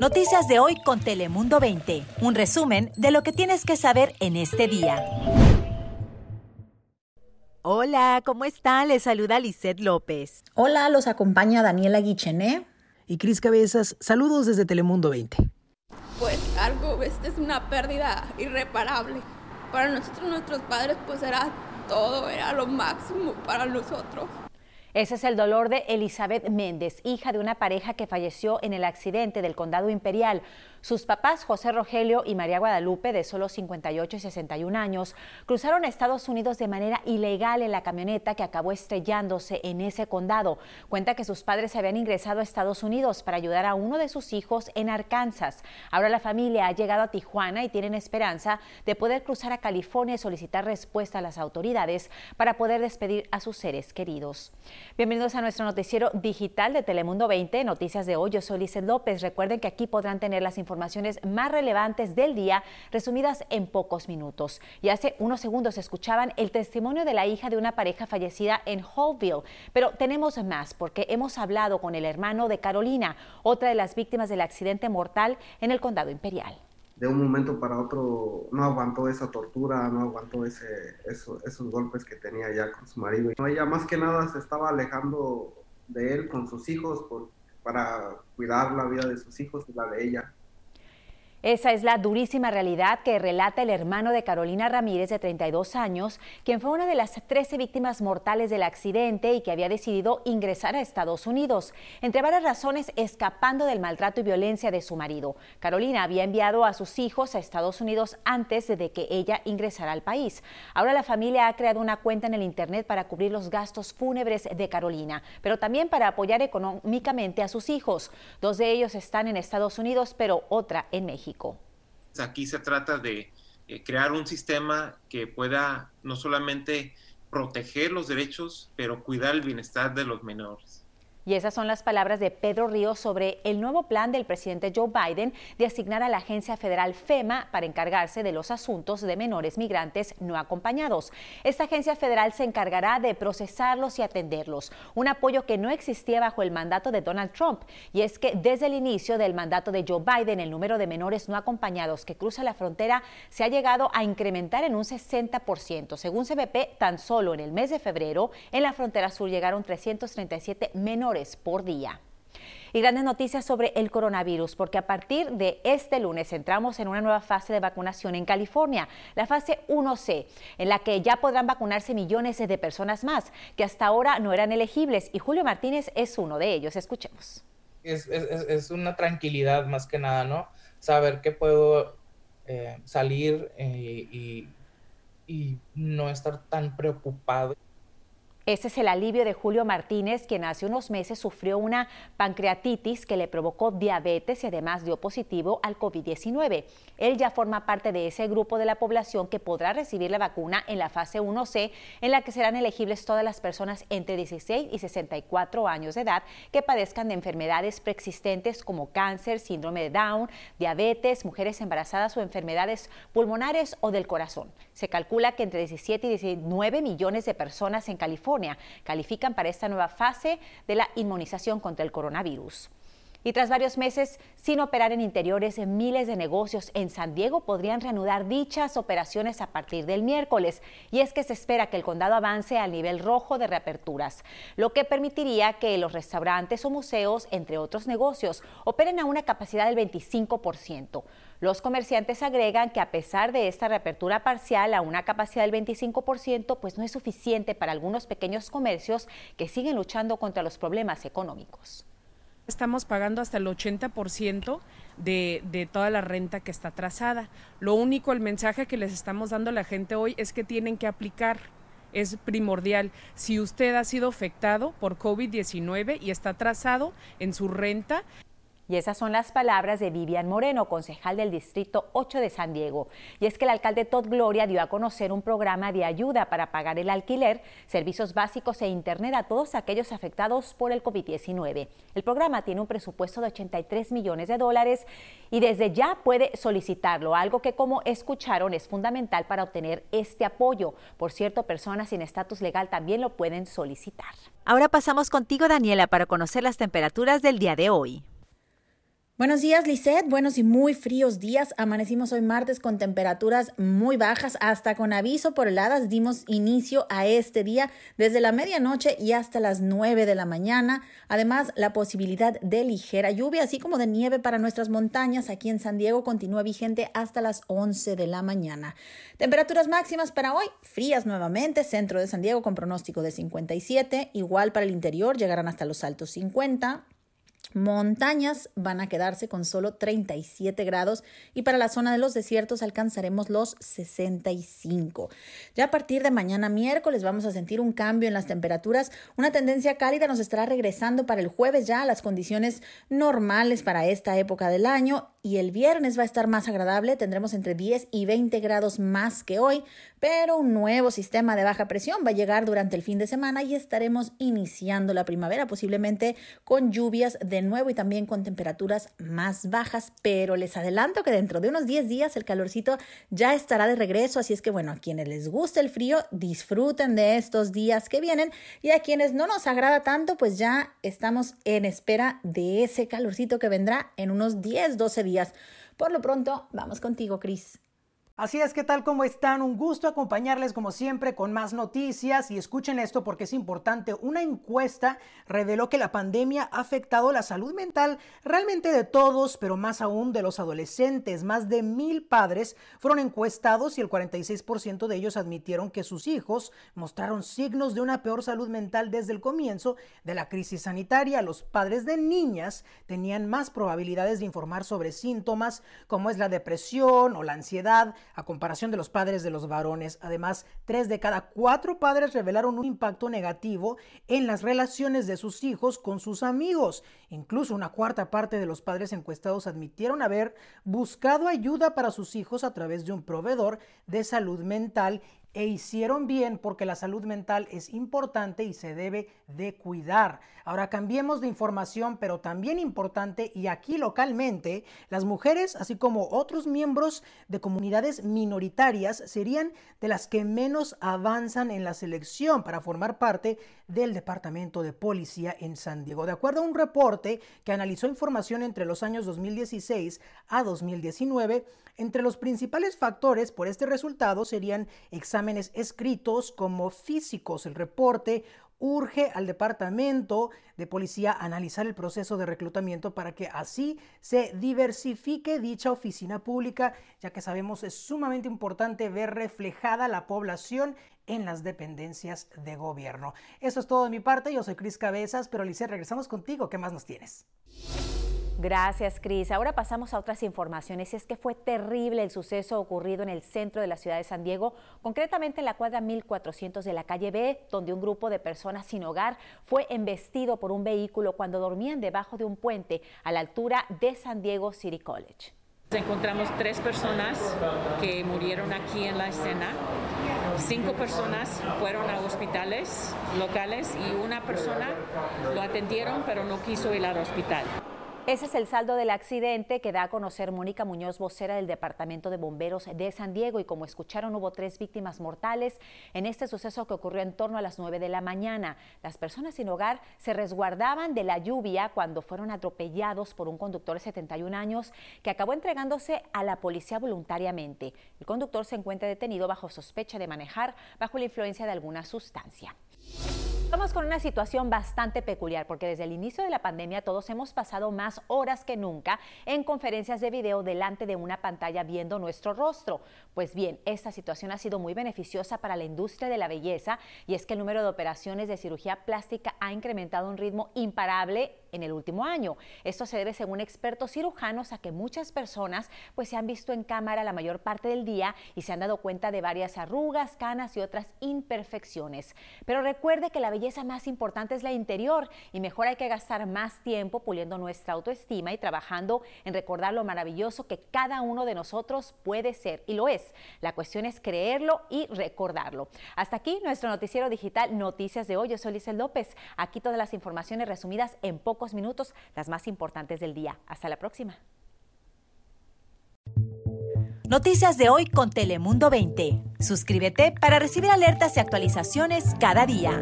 Noticias de hoy con Telemundo 20. Un resumen de lo que tienes que saber en este día. Hola, ¿cómo están? Les saluda Lisette López. Hola, los acompaña Daniela Guichené. Y Cris Cabezas, saludos desde Telemundo 20. Pues algo, esta es una pérdida irreparable. Para nosotros, nuestros padres, pues era todo, era lo máximo para nosotros. Ese es el dolor de Elizabeth Méndez, hija de una pareja que falleció en el accidente del condado imperial. Sus papás, José Rogelio y María Guadalupe, de solo 58 y 61 años, cruzaron Estados Unidos de manera ilegal en la camioneta que acabó estrellándose en ese condado. Cuenta que sus padres habían ingresado a Estados Unidos para ayudar a uno de sus hijos en Arkansas. Ahora la familia ha llegado a Tijuana y tienen esperanza de poder cruzar a California y solicitar respuesta a las autoridades para poder despedir a sus seres queridos. Bienvenidos a nuestro noticiero digital de Telemundo 20, Noticias de hoy. Yo soy Lizeth López. Recuerden que aquí podrán tener las informaciones más relevantes del día, resumidas en pocos minutos. Y hace unos segundos escuchaban el testimonio de la hija de una pareja fallecida en Hallville. Pero tenemos más, porque hemos hablado con el hermano de Carolina, otra de las víctimas del accidente mortal en el condado imperial de un momento para otro no aguantó esa tortura, no aguantó ese, esos golpes que tenía ya con su marido. Ella más que nada se estaba alejando de él con sus hijos por, para cuidar la vida de sus hijos y la de ella. Esa es la durísima realidad que relata el hermano de Carolina Ramírez, de 32 años, quien fue una de las 13 víctimas mortales del accidente y que había decidido ingresar a Estados Unidos, entre varias razones escapando del maltrato y violencia de su marido. Carolina había enviado a sus hijos a Estados Unidos antes de que ella ingresara al país. Ahora la familia ha creado una cuenta en el Internet para cubrir los gastos fúnebres de Carolina, pero también para apoyar económicamente a sus hijos. Dos de ellos están en Estados Unidos, pero otra en México. Aquí se trata de eh, crear un sistema que pueda no solamente proteger los derechos, pero cuidar el bienestar de los menores. Y esas son las palabras de Pedro Ríos sobre el nuevo plan del presidente Joe Biden de asignar a la agencia federal FEMA para encargarse de los asuntos de menores migrantes no acompañados. Esta agencia federal se encargará de procesarlos y atenderlos, un apoyo que no existía bajo el mandato de Donald Trump. Y es que desde el inicio del mandato de Joe Biden, el número de menores no acompañados que cruzan la frontera se ha llegado a incrementar en un 60%. Según CBP, tan solo en el mes de febrero, en la frontera sur llegaron 337 menores por día. Y grandes noticias sobre el coronavirus, porque a partir de este lunes entramos en una nueva fase de vacunación en California, la fase 1C, en la que ya podrán vacunarse millones de personas más que hasta ahora no eran elegibles. Y Julio Martínez es uno de ellos. Escuchemos. Es, una tranquilidad más que nada, ¿no? Saber que puedo eh, salir eh, y no estar tan preocupado. Ese es el alivio de Julio Martínez, quien hace unos meses sufrió una pancreatitis que le provocó diabetes y además dio positivo al COVID-19. Él ya forma parte de ese grupo de la población que podrá recibir la vacuna en la fase 1C, en la que serán elegibles todas las personas entre 16 y 64 años de edad que padezcan de enfermedades preexistentes como cáncer, síndrome de Down, diabetes, mujeres embarazadas o enfermedades pulmonares o del corazón. Se calcula que entre 17 y 19 millones de personas en California califican para esta nueva fase de la inmunización contra el coronavirus. Y tras varios meses sin operar en interiores, miles de negocios en San Diego podrían reanudar dichas operaciones a partir del miércoles. Y es que se espera que el condado avance al nivel rojo de reaperturas, lo que permitiría que los restaurantes o museos, entre otros negocios, operen a una capacidad del 25%. Los comerciantes agregan que a pesar de esta reapertura parcial a una capacidad del 25%, pues no es suficiente para algunos pequeños comercios que siguen luchando contra los problemas económicos. Estamos pagando hasta el 80% de, de toda la renta que está trazada. Lo único, el mensaje que les estamos dando a la gente hoy es que tienen que aplicar es primordial. Si usted ha sido afectado por COVID-19 y está trazado en su renta, y esas son las palabras de Vivian Moreno, concejal del Distrito 8 de San Diego. Y es que el alcalde Todd Gloria dio a conocer un programa de ayuda para pagar el alquiler, servicios básicos e Internet a todos aquellos afectados por el COVID-19. El programa tiene un presupuesto de 83 millones de dólares y desde ya puede solicitarlo, algo que como escucharon es fundamental para obtener este apoyo. Por cierto, personas sin estatus legal también lo pueden solicitar. Ahora pasamos contigo, Daniela, para conocer las temperaturas del día de hoy. Buenos días, Lisette. Buenos y muy fríos días. Amanecimos hoy martes con temperaturas muy bajas, hasta con aviso por heladas. Dimos inicio a este día desde la medianoche y hasta las 9 de la mañana. Además, la posibilidad de ligera lluvia, así como de nieve para nuestras montañas aquí en San Diego, continúa vigente hasta las 11 de la mañana. Temperaturas máximas para hoy, frías nuevamente. Centro de San Diego con pronóstico de 57. Igual para el interior, llegarán hasta los altos 50 montañas van a quedarse con solo 37 grados y para la zona de los desiertos alcanzaremos los 65. Ya a partir de mañana miércoles vamos a sentir un cambio en las temperaturas. Una tendencia cálida nos estará regresando para el jueves ya a las condiciones normales para esta época del año y el viernes va a estar más agradable. Tendremos entre 10 y 20 grados más que hoy, pero un nuevo sistema de baja presión va a llegar durante el fin de semana y estaremos iniciando la primavera posiblemente con lluvias de nuevo y también con temperaturas más bajas, pero les adelanto que dentro de unos 10 días el calorcito ya estará de regreso, así es que bueno, a quienes les gusta el frío, disfruten de estos días que vienen y a quienes no nos agrada tanto, pues ya estamos en espera de ese calorcito que vendrá en unos 10, 12 días. Por lo pronto, vamos contigo, Cris. Así es, ¿qué tal? ¿Cómo están? Un gusto acompañarles como siempre con más noticias y escuchen esto porque es importante. Una encuesta reveló que la pandemia ha afectado la salud mental realmente de todos, pero más aún de los adolescentes. Más de mil padres fueron encuestados y el 46% de ellos admitieron que sus hijos mostraron signos de una peor salud mental desde el comienzo de la crisis sanitaria. Los padres de niñas tenían más probabilidades de informar sobre síntomas como es la depresión o la ansiedad a comparación de los padres de los varones. Además, tres de cada cuatro padres revelaron un impacto negativo en las relaciones de sus hijos con sus amigos. Incluso una cuarta parte de los padres encuestados admitieron haber buscado ayuda para sus hijos a través de un proveedor de salud mental e hicieron bien porque la salud mental es importante y se debe de cuidar. Ahora cambiemos de información, pero también importante y aquí localmente, las mujeres, así como otros miembros de comunidades minoritarias, serían de las que menos avanzan en la selección para formar parte del Departamento de Policía en San Diego. De acuerdo a un reporte que analizó información entre los años 2016 a 2019, entre los principales factores por este resultado serían exámenes escritos como físicos. El reporte urge al Departamento de Policía analizar el proceso de reclutamiento para que así se diversifique dicha oficina pública, ya que sabemos es sumamente importante ver reflejada la población en las dependencias de gobierno. Eso es todo de mi parte, yo soy Cris Cabezas, pero Alicia, regresamos contigo, ¿qué más nos tienes? Gracias, Cris. Ahora pasamos a otras informaciones. Es que fue terrible el suceso ocurrido en el centro de la ciudad de San Diego, concretamente en la cuadra 1400 de la calle B, donde un grupo de personas sin hogar fue embestido por un vehículo cuando dormían debajo de un puente a la altura de San Diego City College. Encontramos tres personas que murieron aquí en la escena. Cinco personas fueron a hospitales locales y una persona lo atendieron pero no quiso ir al hospital. Ese es el saldo del accidente que da a conocer Mónica Muñoz, vocera del Departamento de Bomberos de San Diego. Y como escucharon, hubo tres víctimas mortales en este suceso que ocurrió en torno a las 9 de la mañana. Las personas sin hogar se resguardaban de la lluvia cuando fueron atropellados por un conductor de 71 años que acabó entregándose a la policía voluntariamente. El conductor se encuentra detenido bajo sospecha de manejar bajo la influencia de alguna sustancia. Estamos con una situación bastante peculiar porque desde el inicio de la pandemia todos hemos pasado más horas que nunca en conferencias de video delante de una pantalla viendo nuestro rostro. Pues bien, esta situación ha sido muy beneficiosa para la industria de la belleza y es que el número de operaciones de cirugía plástica ha incrementado a un ritmo imparable en el último año. Esto se debe, según expertos cirujanos, a que muchas personas pues se han visto en cámara la mayor parte del día y se han dado cuenta de varias arrugas, canas y otras imperfecciones. Pero recuerde que la belleza más importante es la interior y mejor hay que gastar más tiempo puliendo nuestra autoestima y trabajando en recordar lo maravilloso que cada uno de nosotros puede ser y lo es. La cuestión es creerlo y recordarlo. Hasta aquí nuestro noticiero digital Noticias de hoy. Yo soy Lizel López. Aquí todas las informaciones resumidas en pocos minutos, las más importantes del día. Hasta la próxima. Noticias de hoy con Telemundo 20. Suscríbete para recibir alertas y actualizaciones cada día.